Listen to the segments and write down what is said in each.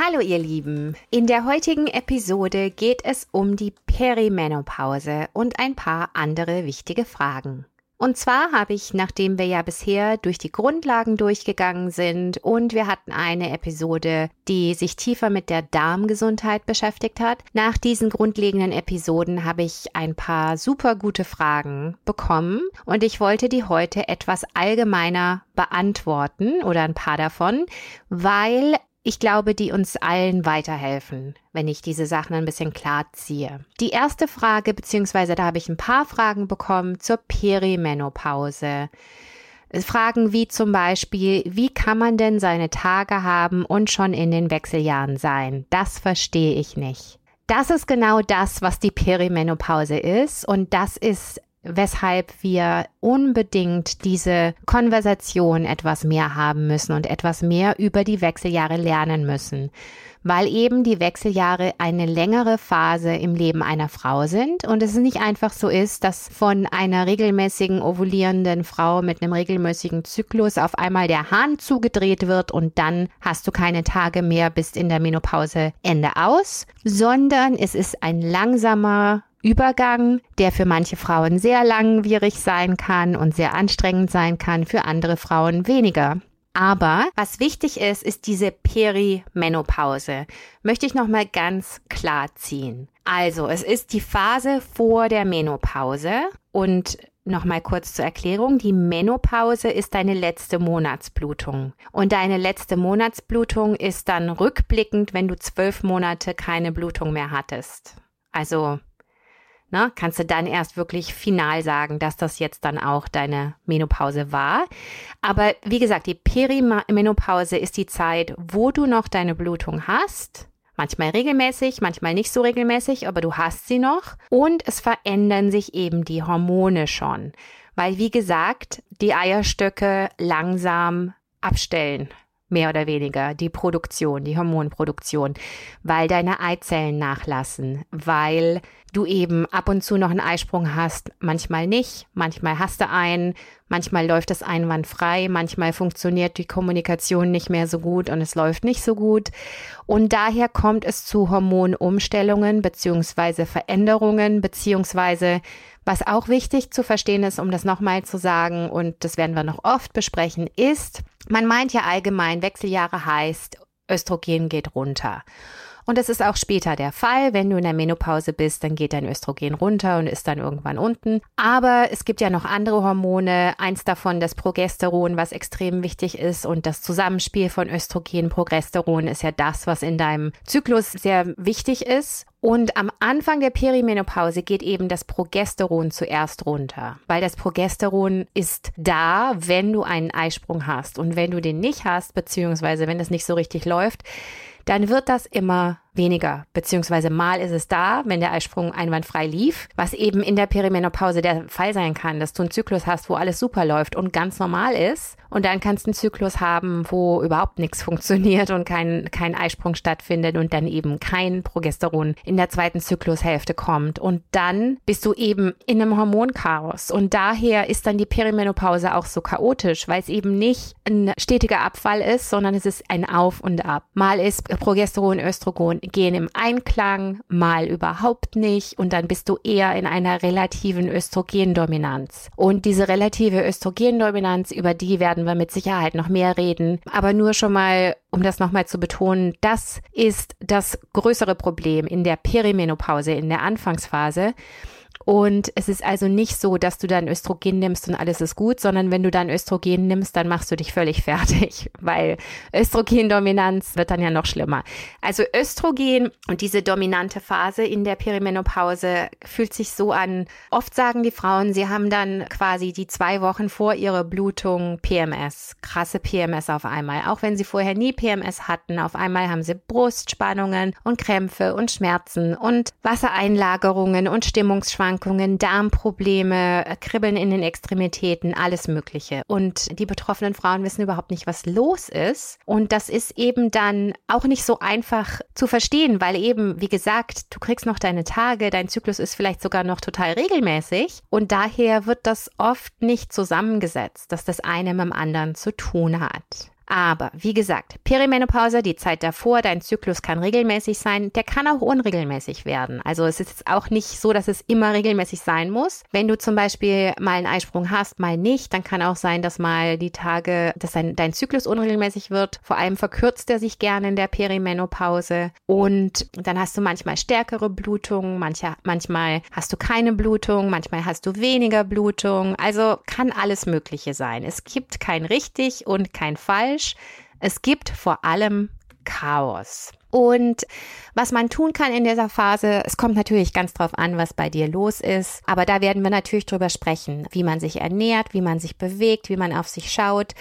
Hallo ihr Lieben, in der heutigen Episode geht es um die Perimenopause und ein paar andere wichtige Fragen. Und zwar habe ich, nachdem wir ja bisher durch die Grundlagen durchgegangen sind und wir hatten eine Episode, die sich tiefer mit der Darmgesundheit beschäftigt hat, nach diesen grundlegenden Episoden habe ich ein paar super gute Fragen bekommen und ich wollte die heute etwas allgemeiner beantworten oder ein paar davon, weil ich glaube, die uns allen weiterhelfen, wenn ich diese Sachen ein bisschen klar ziehe. Die erste Frage, beziehungsweise da habe ich ein paar Fragen bekommen zur Perimenopause. Fragen wie zum Beispiel, wie kann man denn seine Tage haben und schon in den Wechseljahren sein? Das verstehe ich nicht. Das ist genau das, was die Perimenopause ist und das ist weshalb wir unbedingt diese Konversation etwas mehr haben müssen und etwas mehr über die Wechseljahre lernen müssen, weil eben die Wechseljahre eine längere Phase im Leben einer Frau sind und es nicht einfach so ist, dass von einer regelmäßigen ovulierenden Frau mit einem regelmäßigen Zyklus auf einmal der Hahn zugedreht wird und dann hast du keine Tage mehr, bist in der Menopause Ende aus, sondern es ist ein langsamer Übergang, der für manche Frauen sehr langwierig sein kann und sehr anstrengend sein kann, für andere Frauen weniger. Aber was wichtig ist, ist diese Perimenopause. Möchte ich nochmal ganz klar ziehen. Also, es ist die Phase vor der Menopause und Nochmal kurz zur Erklärung. Die Menopause ist deine letzte Monatsblutung. Und deine letzte Monatsblutung ist dann rückblickend, wenn du zwölf Monate keine Blutung mehr hattest. Also ne, kannst du dann erst wirklich final sagen, dass das jetzt dann auch deine Menopause war. Aber wie gesagt, die Perimenopause ist die Zeit, wo du noch deine Blutung hast. Manchmal regelmäßig, manchmal nicht so regelmäßig, aber du hast sie noch. Und es verändern sich eben die Hormone schon. Weil, wie gesagt, die Eierstöcke langsam abstellen mehr oder weniger die Produktion, die Hormonproduktion, weil deine Eizellen nachlassen, weil du eben ab und zu noch einen Eisprung hast, manchmal nicht, manchmal hast du einen, manchmal läuft es einwandfrei, manchmal funktioniert die Kommunikation nicht mehr so gut und es läuft nicht so gut. Und daher kommt es zu Hormonumstellungen beziehungsweise Veränderungen beziehungsweise was auch wichtig zu verstehen ist, um das nochmal zu sagen, und das werden wir noch oft besprechen, ist, man meint ja allgemein, Wechseljahre heißt, Östrogen geht runter. Und das ist auch später der Fall. Wenn du in der Menopause bist, dann geht dein Östrogen runter und ist dann irgendwann unten. Aber es gibt ja noch andere Hormone. Eins davon das Progesteron, was extrem wichtig ist. Und das Zusammenspiel von Östrogen, Progesteron ist ja das, was in deinem Zyklus sehr wichtig ist. Und am Anfang der Perimenopause geht eben das Progesteron zuerst runter, weil das Progesteron ist da, wenn du einen Eisprung hast. Und wenn du den nicht hast, beziehungsweise wenn es nicht so richtig läuft, dann wird das immer weniger, beziehungsweise mal ist es da, wenn der Eisprung einwandfrei lief, was eben in der Perimenopause der Fall sein kann, dass du einen Zyklus hast, wo alles super läuft und ganz normal ist. Und dann kannst du einen Zyklus haben, wo überhaupt nichts funktioniert und kein, kein Eisprung stattfindet und dann eben kein Progesteron in der zweiten Zyklushälfte kommt. Und dann bist du eben in einem Hormonchaos. Und daher ist dann die Perimenopause auch so chaotisch, weil es eben nicht ein stetiger Abfall ist, sondern es ist ein Auf und Ab. Mal ist Progesteron, Östrogen gehen im Einklang, mal überhaupt nicht und dann bist du eher in einer relativen Östrogendominanz. Und diese relative Östrogendominanz, über die werden wir mit Sicherheit noch mehr reden, aber nur schon mal um das nochmal zu betonen, das ist das größere Problem in der Perimenopause, in der Anfangsphase. Und es ist also nicht so, dass du dann Östrogen nimmst und alles ist gut, sondern wenn du dann Östrogen nimmst, dann machst du dich völlig fertig, weil Östrogendominanz wird dann ja noch schlimmer. Also Östrogen und diese dominante Phase in der Perimenopause fühlt sich so an. Oft sagen die Frauen, sie haben dann quasi die zwei Wochen vor ihrer Blutung PMS, krasse PMS auf einmal. Auch wenn sie vorher nie PMS hatten, auf einmal haben sie Brustspannungen und Krämpfe und Schmerzen und Wassereinlagerungen und Stimmungsschwankungen Erkrankungen, Darmprobleme, Kribbeln in den Extremitäten, alles Mögliche. Und die betroffenen Frauen wissen überhaupt nicht, was los ist. Und das ist eben dann auch nicht so einfach zu verstehen, weil eben, wie gesagt, du kriegst noch deine Tage, dein Zyklus ist vielleicht sogar noch total regelmäßig. Und daher wird das oft nicht zusammengesetzt, dass das eine mit dem anderen zu tun hat. Aber wie gesagt, Perimenopause, die Zeit davor, dein Zyklus kann regelmäßig sein, der kann auch unregelmäßig werden. Also es ist auch nicht so, dass es immer regelmäßig sein muss. Wenn du zum Beispiel mal einen Eisprung hast, mal nicht, dann kann auch sein, dass mal die Tage, dass dein, dein Zyklus unregelmäßig wird. Vor allem verkürzt er sich gerne in der Perimenopause und dann hast du manchmal stärkere Blutungen, manche, manchmal hast du keine Blutung, manchmal hast du weniger Blutung. Also kann alles Mögliche sein. Es gibt kein richtig und kein falsch falsch. Es gibt vor allem Chaos. Und was man tun kann in dieser Phase, es kommt natürlich ganz drauf an, was bei dir los ist. Aber da werden wir natürlich drüber sprechen, wie man sich ernährt, wie man sich bewegt, wie man auf sich schaut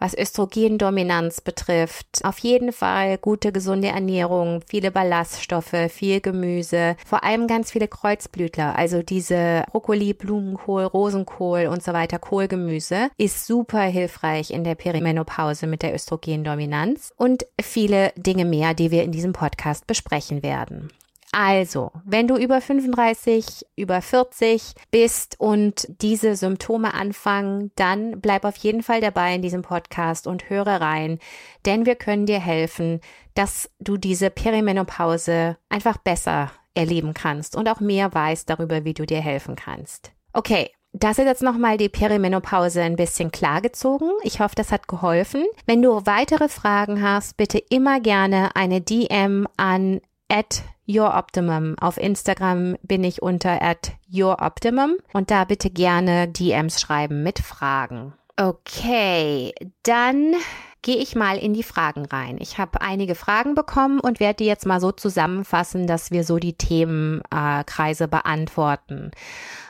was Östrogendominanz betrifft. Auf jeden Fall gute, gesunde Ernährung, viele Ballaststoffe, viel Gemüse, vor allem ganz viele Kreuzblütler, also diese Brokkoli, Blumenkohl, Rosenkohl und so weiter, Kohlgemüse, ist super hilfreich in der Perimenopause mit der Östrogendominanz und viele Dinge mehr, die wir in diesem Podcast besprechen werden. Also, wenn du über 35, über 40 bist und diese Symptome anfangen, dann bleib auf jeden Fall dabei in diesem Podcast und höre rein, denn wir können dir helfen, dass du diese Perimenopause einfach besser erleben kannst und auch mehr weißt darüber, wie du dir helfen kannst. Okay, das ist jetzt nochmal die Perimenopause ein bisschen klargezogen. Ich hoffe, das hat geholfen. Wenn du weitere Fragen hast, bitte immer gerne eine DM an at YourOptimum. Auf Instagram bin ich unter at YourOptimum und da bitte gerne DMs schreiben mit Fragen. Okay, dann gehe ich mal in die Fragen rein. Ich habe einige Fragen bekommen und werde die jetzt mal so zusammenfassen, dass wir so die Themenkreise beantworten.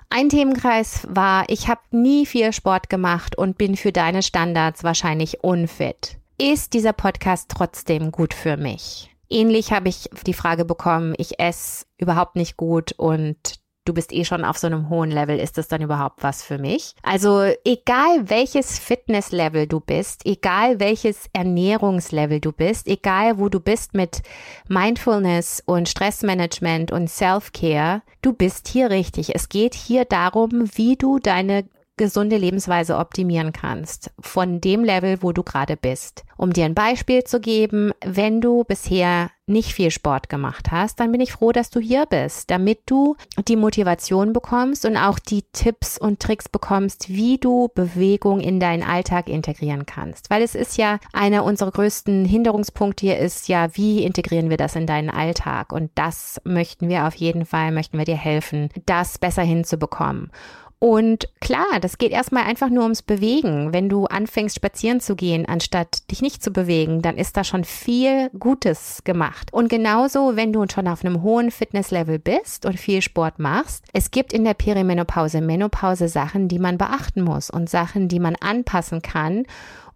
Ein Themenkreis war, ich habe nie viel Sport gemacht und bin für deine Standards wahrscheinlich unfit. Ist dieser Podcast trotzdem gut für mich? Ähnlich habe ich die Frage bekommen, ich esse überhaupt nicht gut und du bist eh schon auf so einem hohen Level, ist das dann überhaupt was für mich? Also egal welches Fitnesslevel du bist, egal welches Ernährungslevel du bist, egal wo du bist mit Mindfulness und Stressmanagement und Self-Care, du bist hier richtig. Es geht hier darum, wie du deine gesunde Lebensweise optimieren kannst, von dem Level, wo du gerade bist. Um dir ein Beispiel zu geben, wenn du bisher nicht viel Sport gemacht hast, dann bin ich froh, dass du hier bist, damit du die Motivation bekommst und auch die Tipps und Tricks bekommst, wie du Bewegung in deinen Alltag integrieren kannst. Weil es ist ja einer unserer größten Hinderungspunkte hier ist ja, wie integrieren wir das in deinen Alltag? Und das möchten wir auf jeden Fall, möchten wir dir helfen, das besser hinzubekommen. Und klar, das geht erstmal einfach nur ums Bewegen. Wenn du anfängst, spazieren zu gehen, anstatt dich nicht zu bewegen, dann ist da schon viel Gutes gemacht. Und genauso, wenn du schon auf einem hohen Fitnesslevel bist und viel Sport machst, es gibt in der Perimenopause, Menopause Sachen, die man beachten muss und Sachen, die man anpassen kann,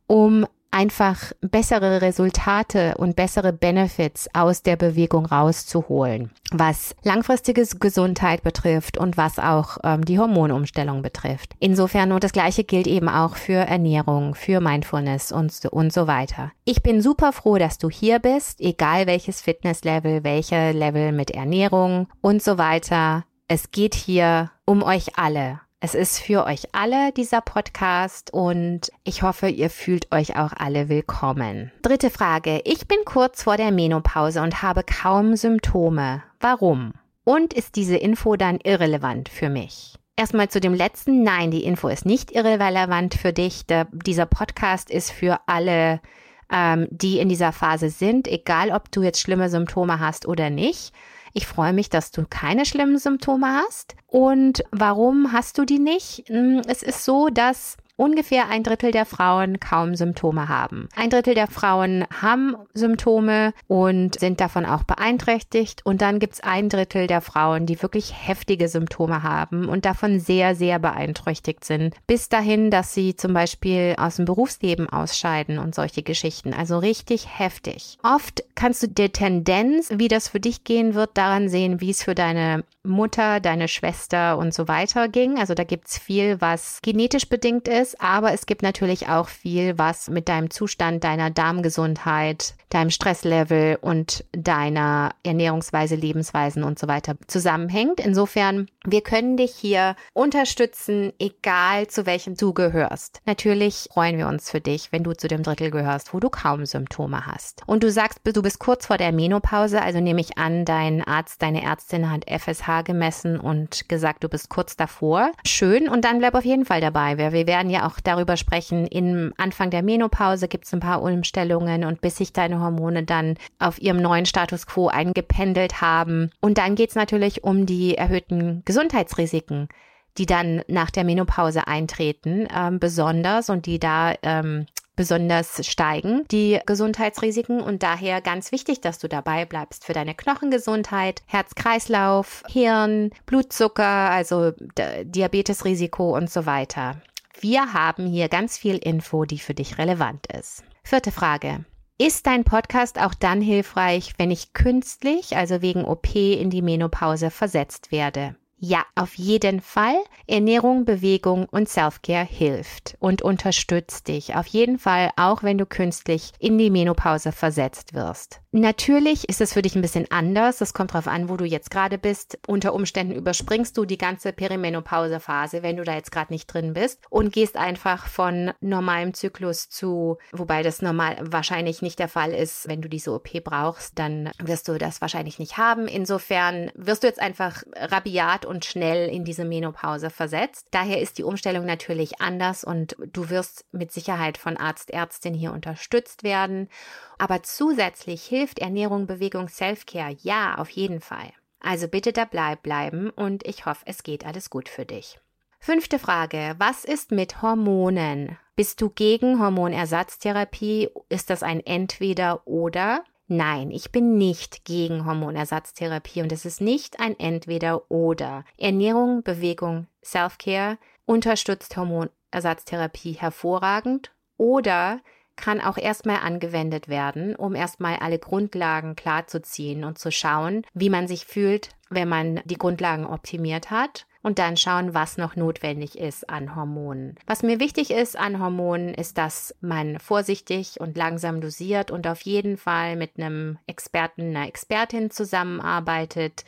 um einfach bessere Resultate und bessere Benefits aus der Bewegung rauszuholen, was langfristige Gesundheit betrifft und was auch ähm, die Hormonumstellung betrifft. Insofern und das gleiche gilt eben auch für Ernährung, für Mindfulness und, und so weiter. Ich bin super froh, dass du hier bist, egal welches Fitnesslevel, welcher Level mit Ernährung und so weiter. Es geht hier um euch alle es ist für euch alle dieser Podcast und ich hoffe, ihr fühlt euch auch alle willkommen. Dritte Frage. Ich bin kurz vor der Menopause und habe kaum Symptome. Warum? Und ist diese Info dann irrelevant für mich? Erstmal zu dem letzten. Nein, die Info ist nicht irrelevant für dich. Der, dieser Podcast ist für alle, ähm, die in dieser Phase sind, egal ob du jetzt schlimme Symptome hast oder nicht. Ich freue mich, dass du keine schlimmen Symptome hast. Und warum hast du die nicht? Hm, es ist so, dass ungefähr ein Drittel der Frauen kaum Symptome haben. Ein Drittel der Frauen haben Symptome und sind davon auch beeinträchtigt. Und dann gibt es ein Drittel der Frauen, die wirklich heftige Symptome haben und davon sehr, sehr beeinträchtigt sind. Bis dahin, dass sie zum Beispiel aus dem Berufsleben ausscheiden und solche Geschichten. Also richtig heftig. Oft kannst du die Tendenz, wie das für dich gehen wird, daran sehen, wie es für deine Mutter, deine Schwester und so weiter ging. Also da gibt's viel, was genetisch bedingt ist, aber es gibt natürlich auch viel, was mit deinem Zustand, deiner Darmgesundheit, deinem Stresslevel und deiner Ernährungsweise, Lebensweisen und so weiter zusammenhängt. Insofern, wir können dich hier unterstützen, egal zu welchem du gehörst. Natürlich freuen wir uns für dich, wenn du zu dem Drittel gehörst, wo du kaum Symptome hast. Und du sagst, du bist kurz vor der Menopause, also nehme ich an, dein Arzt, deine Ärztin hat FSH gemessen und gesagt, du bist kurz davor. Schön und dann bleib auf jeden Fall dabei. Wir werden ja auch darüber sprechen, im Anfang der Menopause gibt es ein paar Umstellungen und bis sich deine Hormone dann auf ihrem neuen Status quo eingependelt haben. Und dann geht es natürlich um die erhöhten Gesundheitsrisiken die dann nach der Menopause eintreten, ähm, besonders und die da ähm, besonders steigen, die Gesundheitsrisiken und daher ganz wichtig, dass du dabei bleibst für deine Knochengesundheit, Herz-Kreislauf, Hirn, Blutzucker, also Diabetesrisiko und so weiter. Wir haben hier ganz viel Info, die für dich relevant ist. Vierte Frage. Ist dein Podcast auch dann hilfreich, wenn ich künstlich, also wegen OP, in die Menopause versetzt werde? Ja, auf jeden Fall. Ernährung, Bewegung und Selfcare hilft und unterstützt dich. Auf jeden Fall, auch wenn du künstlich in die Menopause versetzt wirst. Natürlich ist es für dich ein bisschen anders. Das kommt darauf an, wo du jetzt gerade bist. Unter Umständen überspringst du die ganze Perimenopause-Phase, wenn du da jetzt gerade nicht drin bist und gehst einfach von normalem Zyklus zu, wobei das normal wahrscheinlich nicht der Fall ist, wenn du diese OP brauchst, dann wirst du das wahrscheinlich nicht haben. Insofern wirst du jetzt einfach rabiat schnell in diese Menopause versetzt. Daher ist die Umstellung natürlich anders und du wirst mit Sicherheit von Arzt, Ärztin hier unterstützt werden. Aber zusätzlich hilft Ernährung, Bewegung, Selfcare ja auf jeden Fall. Also bitte dabei bleiben und ich hoffe, es geht alles gut für dich. Fünfte Frage. Was ist mit Hormonen? Bist du gegen Hormonersatztherapie? Ist das ein Entweder oder? Nein, ich bin nicht gegen Hormonersatztherapie und es ist nicht ein Entweder oder. Ernährung, Bewegung, Self-Care unterstützt Hormonersatztherapie hervorragend oder kann auch erstmal angewendet werden, um erstmal alle Grundlagen klarzuziehen und zu schauen, wie man sich fühlt, wenn man die Grundlagen optimiert hat und dann schauen, was noch notwendig ist an Hormonen. Was mir wichtig ist an Hormonen, ist, dass man vorsichtig und langsam dosiert und auf jeden Fall mit einem Experten, einer Expertin zusammenarbeitet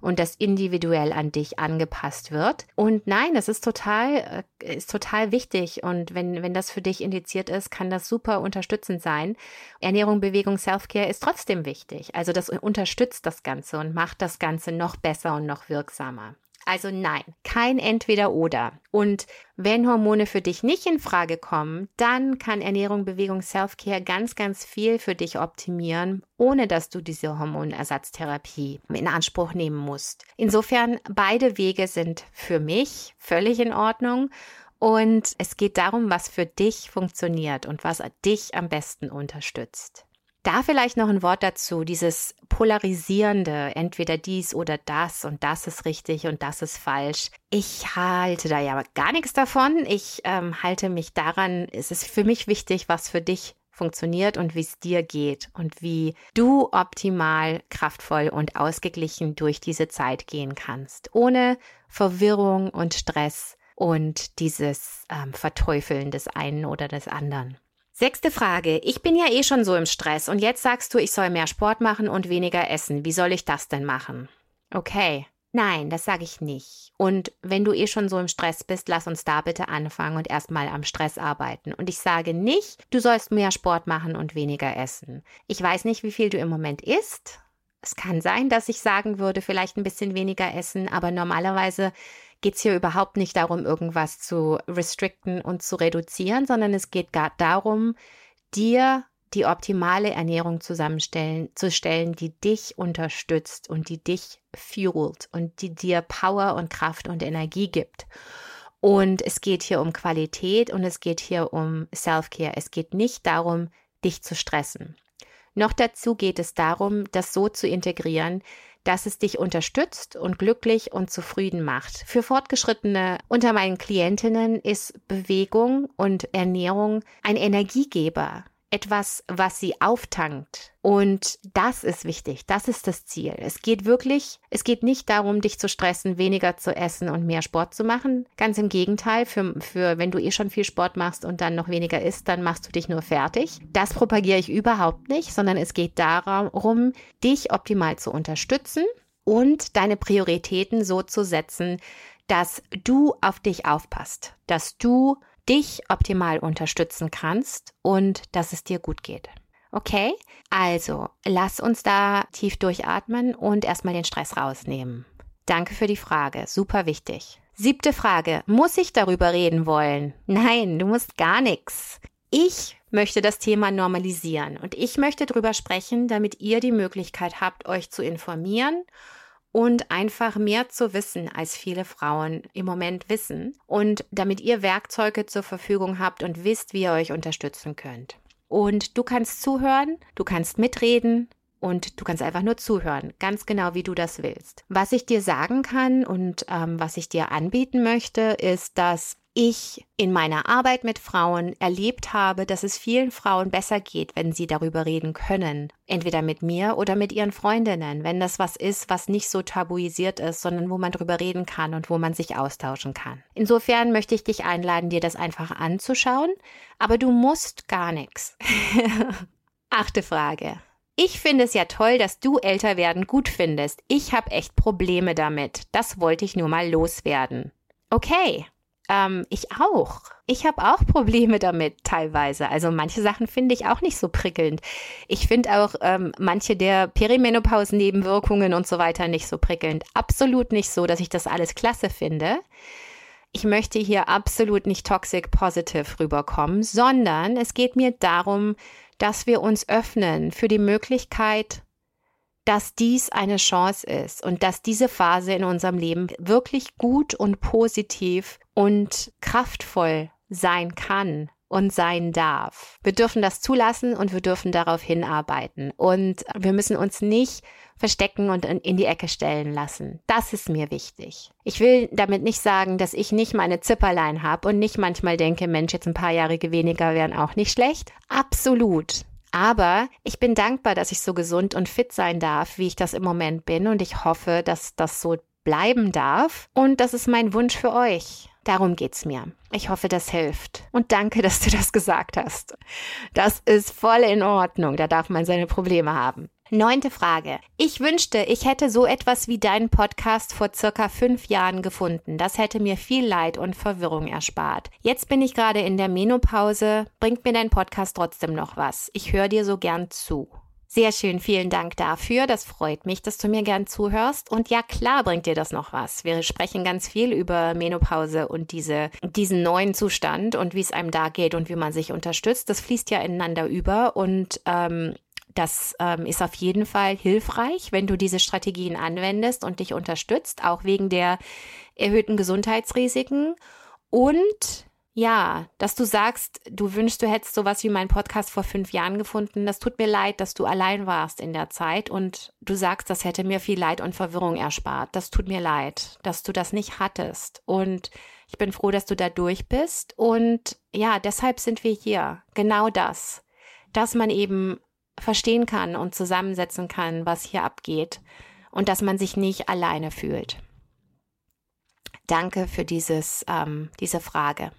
und das individuell an dich angepasst wird. Und nein, es ist total, äh, ist total wichtig. Und wenn, wenn das für dich indiziert ist, kann das super unterstützend sein. Ernährung, Bewegung, Selfcare ist trotzdem wichtig. Also das unterstützt das Ganze und macht das Ganze noch besser und noch wirksamer. Also nein, kein Entweder-Oder. Und wenn Hormone für dich nicht in Frage kommen, dann kann Ernährung, Bewegung, Self-Care ganz, ganz viel für dich optimieren, ohne dass du diese Hormonersatztherapie in Anspruch nehmen musst. Insofern, beide Wege sind für mich völlig in Ordnung. Und es geht darum, was für dich funktioniert und was dich am besten unterstützt. Da vielleicht noch ein Wort dazu, dieses polarisierende, entweder dies oder das und das ist richtig und das ist falsch. Ich halte da ja gar nichts davon. Ich ähm, halte mich daran, es ist für mich wichtig, was für dich funktioniert und wie es dir geht und wie du optimal, kraftvoll und ausgeglichen durch diese Zeit gehen kannst, ohne Verwirrung und Stress und dieses ähm, Verteufeln des einen oder des anderen. Sechste Frage. Ich bin ja eh schon so im Stress und jetzt sagst du, ich soll mehr Sport machen und weniger essen. Wie soll ich das denn machen? Okay. Nein, das sage ich nicht. Und wenn du eh schon so im Stress bist, lass uns da bitte anfangen und erstmal am Stress arbeiten. Und ich sage nicht, du sollst mehr Sport machen und weniger essen. Ich weiß nicht, wie viel du im Moment isst. Es kann sein, dass ich sagen würde, vielleicht ein bisschen weniger essen, aber normalerweise geht es hier überhaupt nicht darum, irgendwas zu restricten und zu reduzieren, sondern es geht gar darum, dir die optimale Ernährung zusammenstellen, zu stellen, die dich unterstützt und die dich fuelt und die dir Power und Kraft und Energie gibt. Und es geht hier um Qualität und es geht hier um Self-Care. Es geht nicht darum, dich zu stressen. Noch dazu geht es darum, das so zu integrieren, dass es dich unterstützt und glücklich und zufrieden macht. Für Fortgeschrittene unter meinen Klientinnen ist Bewegung und Ernährung ein Energiegeber etwas, was sie auftankt. Und das ist wichtig. Das ist das Ziel. Es geht wirklich, es geht nicht darum, dich zu stressen, weniger zu essen und mehr Sport zu machen. Ganz im Gegenteil, für, für wenn du eh schon viel Sport machst und dann noch weniger isst, dann machst du dich nur fertig. Das propagiere ich überhaupt nicht, sondern es geht darum, dich optimal zu unterstützen und deine Prioritäten so zu setzen, dass du auf dich aufpasst, dass du dich optimal unterstützen kannst und dass es dir gut geht. Okay? Also, lass uns da tief durchatmen und erstmal den Stress rausnehmen. Danke für die Frage. Super wichtig. Siebte Frage. Muss ich darüber reden wollen? Nein, du musst gar nichts. Ich möchte das Thema normalisieren und ich möchte darüber sprechen, damit ihr die Möglichkeit habt, euch zu informieren und einfach mehr zu wissen, als viele Frauen im Moment wissen und damit ihr Werkzeuge zur Verfügung habt und wisst, wie ihr euch unterstützen könnt. Und du kannst zuhören, du kannst mitreden, und du kannst einfach nur zuhören, ganz genau wie du das willst. Was ich dir sagen kann und ähm, was ich dir anbieten möchte, ist, dass ich in meiner Arbeit mit Frauen erlebt habe, dass es vielen Frauen besser geht, wenn sie darüber reden können. Entweder mit mir oder mit ihren Freundinnen, wenn das was ist, was nicht so tabuisiert ist, sondern wo man darüber reden kann und wo man sich austauschen kann. Insofern möchte ich dich einladen, dir das einfach anzuschauen, aber du musst gar nichts. Achte Frage. Ich finde es ja toll, dass du älter werden gut findest. Ich habe echt Probleme damit. Das wollte ich nur mal loswerden. Okay, ähm, ich auch. Ich habe auch Probleme damit teilweise. Also manche Sachen finde ich auch nicht so prickelnd. Ich finde auch ähm, manche der Perimenopause-Nebenwirkungen und so weiter nicht so prickelnd. Absolut nicht so, dass ich das alles klasse finde. Ich möchte hier absolut nicht toxic positive rüberkommen, sondern es geht mir darum, dass wir uns öffnen für die Möglichkeit, dass dies eine Chance ist und dass diese Phase in unserem Leben wirklich gut und positiv und kraftvoll sein kann und sein darf. Wir dürfen das zulassen und wir dürfen darauf hinarbeiten. Und wir müssen uns nicht verstecken und in die Ecke stellen lassen. Das ist mir wichtig. Ich will damit nicht sagen, dass ich nicht meine Zipperlein habe und nicht manchmal denke, Mensch, jetzt ein paar Jahre weniger wären auch nicht schlecht. Absolut. Aber ich bin dankbar, dass ich so gesund und fit sein darf, wie ich das im Moment bin. Und ich hoffe, dass das so bleiben darf. Und das ist mein Wunsch für euch. Darum geht's mir. Ich hoffe, das hilft. Und danke, dass du das gesagt hast. Das ist voll in Ordnung. Da darf man seine Probleme haben. Neunte Frage. Ich wünschte, ich hätte so etwas wie deinen Podcast vor circa fünf Jahren gefunden. Das hätte mir viel Leid und Verwirrung erspart. Jetzt bin ich gerade in der Menopause. Bringt mir dein Podcast trotzdem noch was? Ich höre dir so gern zu. Sehr schön, vielen Dank dafür. Das freut mich, dass du mir gern zuhörst. Und ja, klar bringt dir das noch was. Wir sprechen ganz viel über Menopause und diese, diesen neuen Zustand und wie es einem da geht und wie man sich unterstützt. Das fließt ja ineinander über und ähm, das ähm, ist auf jeden Fall hilfreich, wenn du diese Strategien anwendest und dich unterstützt, auch wegen der erhöhten Gesundheitsrisiken. Und ja, dass du sagst, du wünschst, du hättest sowas wie meinen Podcast vor fünf Jahren gefunden. Das tut mir leid, dass du allein warst in der Zeit und du sagst, das hätte mir viel Leid und Verwirrung erspart. Das tut mir leid, dass du das nicht hattest. Und ich bin froh, dass du da durch bist. Und ja, deshalb sind wir hier. Genau das. Dass man eben verstehen kann und zusammensetzen kann, was hier abgeht und dass man sich nicht alleine fühlt. Danke für dieses, ähm, diese Frage.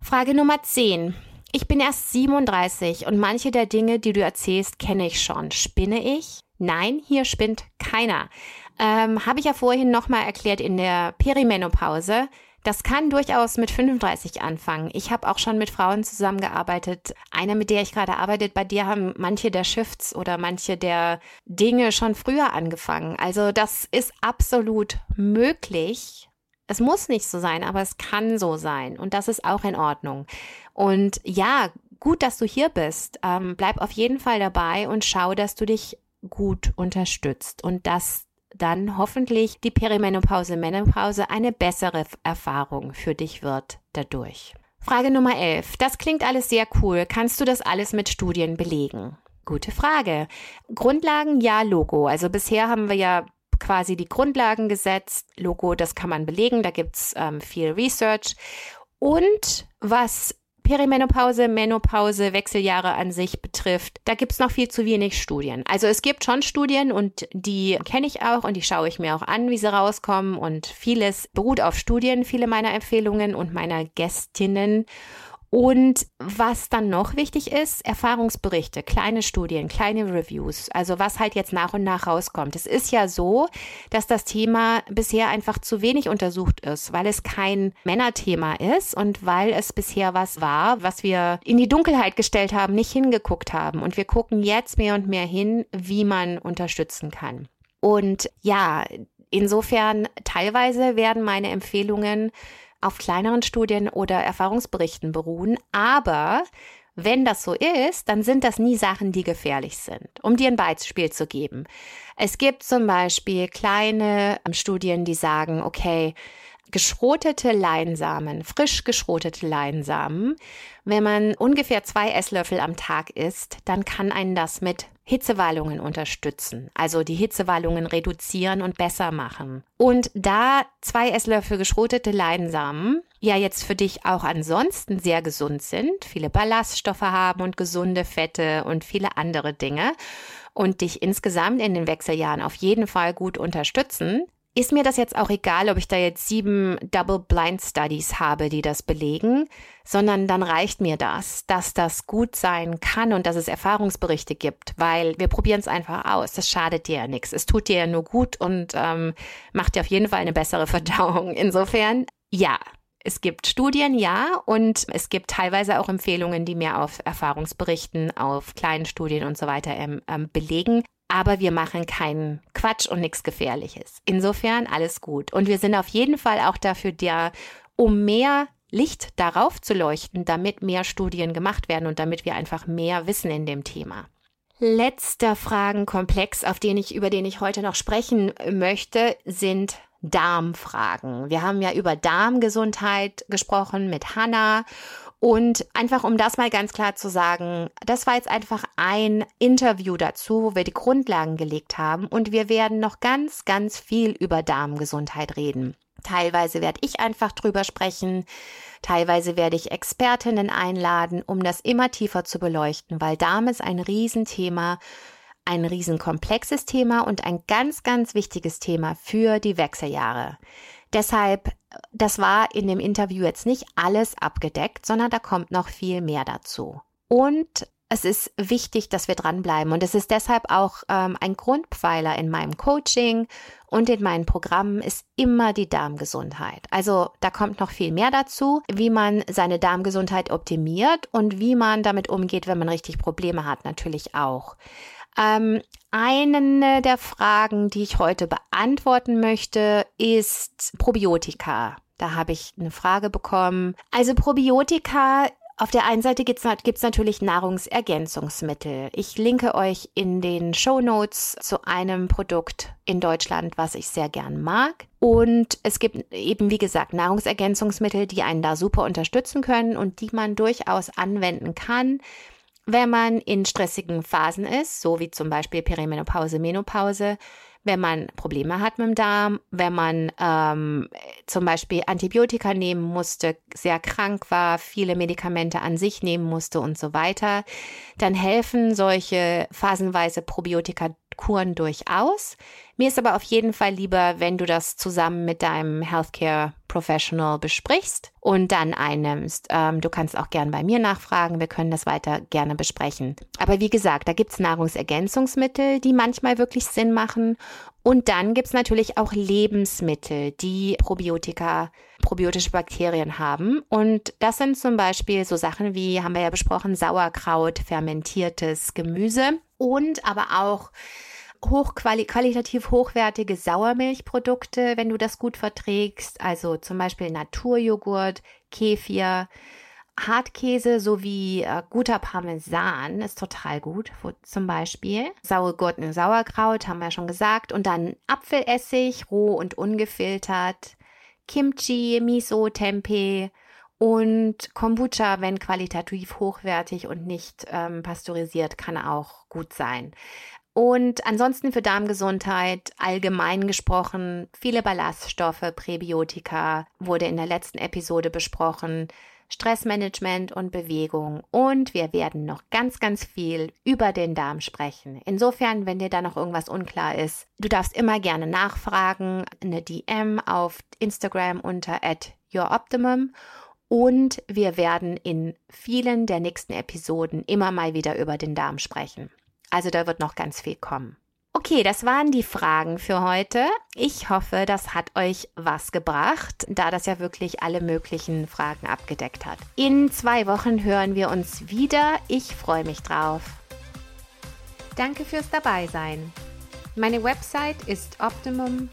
Frage Nummer 10. Ich bin erst 37 und manche der Dinge, die du erzählst, kenne ich schon. Spinne ich? Nein, hier spinnt keiner. Ähm, Habe ich ja vorhin nochmal erklärt in der Perimenopause. Das kann durchaus mit 35 anfangen. Ich habe auch schon mit Frauen zusammengearbeitet. Eine, mit der ich gerade arbeite, bei dir haben manche der Shifts oder manche der Dinge schon früher angefangen. Also das ist absolut möglich. Es muss nicht so sein, aber es kann so sein. Und das ist auch in Ordnung. Und ja, gut, dass du hier bist. Ähm, bleib auf jeden Fall dabei und schau, dass du dich gut unterstützt und dass dann hoffentlich die Perimenopause, Menopause eine bessere Erfahrung für dich wird dadurch. Frage Nummer 11. Das klingt alles sehr cool. Kannst du das alles mit Studien belegen? Gute Frage. Grundlagen, ja, Logo. Also bisher haben wir ja quasi die Grundlagen gesetzt. Logo, das kann man belegen. Da gibt's ähm, viel Research. Und was Perimenopause, Menopause, Wechseljahre an sich betrifft, da gibt's noch viel zu wenig Studien. Also es gibt schon Studien und die kenne ich auch und die schaue ich mir auch an, wie sie rauskommen und vieles beruht auf Studien, viele meiner Empfehlungen und meiner Gästinnen. Und was dann noch wichtig ist, Erfahrungsberichte, kleine Studien, kleine Reviews, also was halt jetzt nach und nach rauskommt. Es ist ja so, dass das Thema bisher einfach zu wenig untersucht ist, weil es kein Männerthema ist und weil es bisher was war, was wir in die Dunkelheit gestellt haben, nicht hingeguckt haben. Und wir gucken jetzt mehr und mehr hin, wie man unterstützen kann. Und ja, insofern teilweise werden meine Empfehlungen auf kleineren Studien oder Erfahrungsberichten beruhen. Aber wenn das so ist, dann sind das nie Sachen, die gefährlich sind. Um dir ein Beispiel zu geben. Es gibt zum Beispiel kleine ähm, Studien, die sagen, okay, geschrotete Leinsamen, frisch geschrotete Leinsamen, wenn man ungefähr zwei Esslöffel am Tag isst, dann kann einen das mit Hitzewallungen unterstützen, also die Hitzewallungen reduzieren und besser machen. Und da zwei Esslöffel geschrotete Leinsamen ja jetzt für dich auch ansonsten sehr gesund sind, viele Ballaststoffe haben und gesunde Fette und viele andere Dinge und dich insgesamt in den Wechseljahren auf jeden Fall gut unterstützen, ist mir das jetzt auch egal, ob ich da jetzt sieben Double Blind Studies habe, die das belegen, sondern dann reicht mir das, dass das gut sein kann und dass es Erfahrungsberichte gibt, weil wir probieren es einfach aus. Das schadet dir ja nichts. Es tut dir ja nur gut und ähm, macht dir auf jeden Fall eine bessere Verdauung. Insofern, ja. Es gibt Studien, ja, und es gibt teilweise auch Empfehlungen, die mehr auf Erfahrungsberichten, auf kleinen Studien und so weiter ähm, ähm, belegen aber wir machen keinen Quatsch und nichts Gefährliches. Insofern alles gut. Und wir sind auf jeden Fall auch dafür da, um mehr Licht darauf zu leuchten, damit mehr Studien gemacht werden und damit wir einfach mehr wissen in dem Thema. Letzter Fragenkomplex, auf den ich, über den ich heute noch sprechen möchte, sind Darmfragen. Wir haben ja über Darmgesundheit gesprochen mit Hannah und einfach, um das mal ganz klar zu sagen, das war jetzt einfach ein Interview dazu, wo wir die Grundlagen gelegt haben und wir werden noch ganz, ganz viel über Darmgesundheit reden. Teilweise werde ich einfach drüber sprechen, teilweise werde ich Expertinnen einladen, um das immer tiefer zu beleuchten, weil Darm ist ein Riesenthema, ein riesenkomplexes Thema und ein ganz, ganz wichtiges Thema für die Wechseljahre. Deshalb, das war in dem Interview jetzt nicht alles abgedeckt, sondern da kommt noch viel mehr dazu. Und es ist wichtig, dass wir dranbleiben. Und es ist deshalb auch ähm, ein Grundpfeiler in meinem Coaching und in meinen Programmen ist immer die Darmgesundheit. Also da kommt noch viel mehr dazu, wie man seine Darmgesundheit optimiert und wie man damit umgeht, wenn man richtig Probleme hat, natürlich auch. Ähm, eine der Fragen, die ich heute beantworten möchte, ist Probiotika. Da habe ich eine Frage bekommen. Also Probiotika auf der einen Seite gibt es natürlich Nahrungsergänzungsmittel. Ich linke euch in den Show Notes zu einem Produkt in Deutschland, was ich sehr gern mag. Und es gibt eben, wie gesagt, Nahrungsergänzungsmittel, die einen da super unterstützen können und die man durchaus anwenden kann wenn man in stressigen Phasen ist, so wie zum Beispiel Perimenopause, Menopause, wenn man Probleme hat mit dem Darm, wenn man ähm, zum Beispiel Antibiotika nehmen musste, sehr krank war, viele Medikamente an sich nehmen musste und so weiter, dann helfen solche phasenweise Probiotika Kuren durchaus. Mir ist aber auf jeden Fall lieber, wenn du das zusammen mit deinem Healthcare Professional besprichst und dann einnimmst. Ähm, du kannst auch gern bei mir nachfragen. Wir können das weiter gerne besprechen. Aber wie gesagt, da gibt's Nahrungsergänzungsmittel, die manchmal wirklich Sinn machen. Und dann gibt's natürlich auch Lebensmittel, die Probiotika, probiotische Bakterien haben. Und das sind zum Beispiel so Sachen wie, haben wir ja besprochen, Sauerkraut, fermentiertes Gemüse und aber auch hochqualitativ hochwertige Sauermilchprodukte, wenn du das gut verträgst, also zum Beispiel Naturjoghurt, Kefir, Hartkäse sowie äh, guter Parmesan ist total gut, wo, zum Beispiel. Saure Gurken, Sauerkraut, haben wir schon gesagt. Und dann Apfelessig, roh und ungefiltert. Kimchi, Miso, Tempeh und Kombucha, wenn qualitativ hochwertig und nicht ähm, pasteurisiert, kann auch gut sein. Und ansonsten für Darmgesundheit allgemein gesprochen, viele Ballaststoffe, Präbiotika wurde in der letzten Episode besprochen, Stressmanagement und Bewegung. Und wir werden noch ganz, ganz viel über den Darm sprechen. Insofern, wenn dir da noch irgendwas unklar ist, du darfst immer gerne nachfragen, eine DM auf Instagram unter at youroptimum. Und wir werden in vielen der nächsten Episoden immer mal wieder über den Darm sprechen. Also da wird noch ganz viel kommen. Okay, das waren die Fragen für heute. Ich hoffe, das hat euch was gebracht, da das ja wirklich alle möglichen Fragen abgedeckt hat. In zwei Wochen hören wir uns wieder. Ich freue mich drauf. Danke fürs Dabeisein. Meine Website ist optimum-u.com.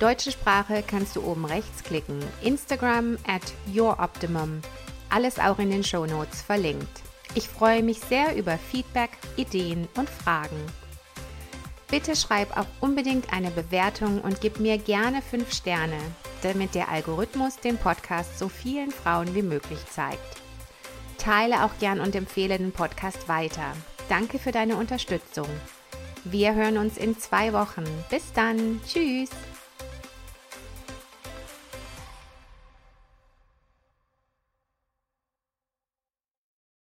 Deutsche Sprache kannst du oben rechts klicken. Instagram at youroptimum. Alles auch in den Show Notes verlinkt. Ich freue mich sehr über Feedback, Ideen und Fragen. Bitte schreib auch unbedingt eine Bewertung und gib mir gerne 5 Sterne, damit der Algorithmus den Podcast so vielen Frauen wie möglich zeigt. Teile auch gern und empfehle den Podcast weiter. Danke für deine Unterstützung. Wir hören uns in zwei Wochen. Bis dann. Tschüss.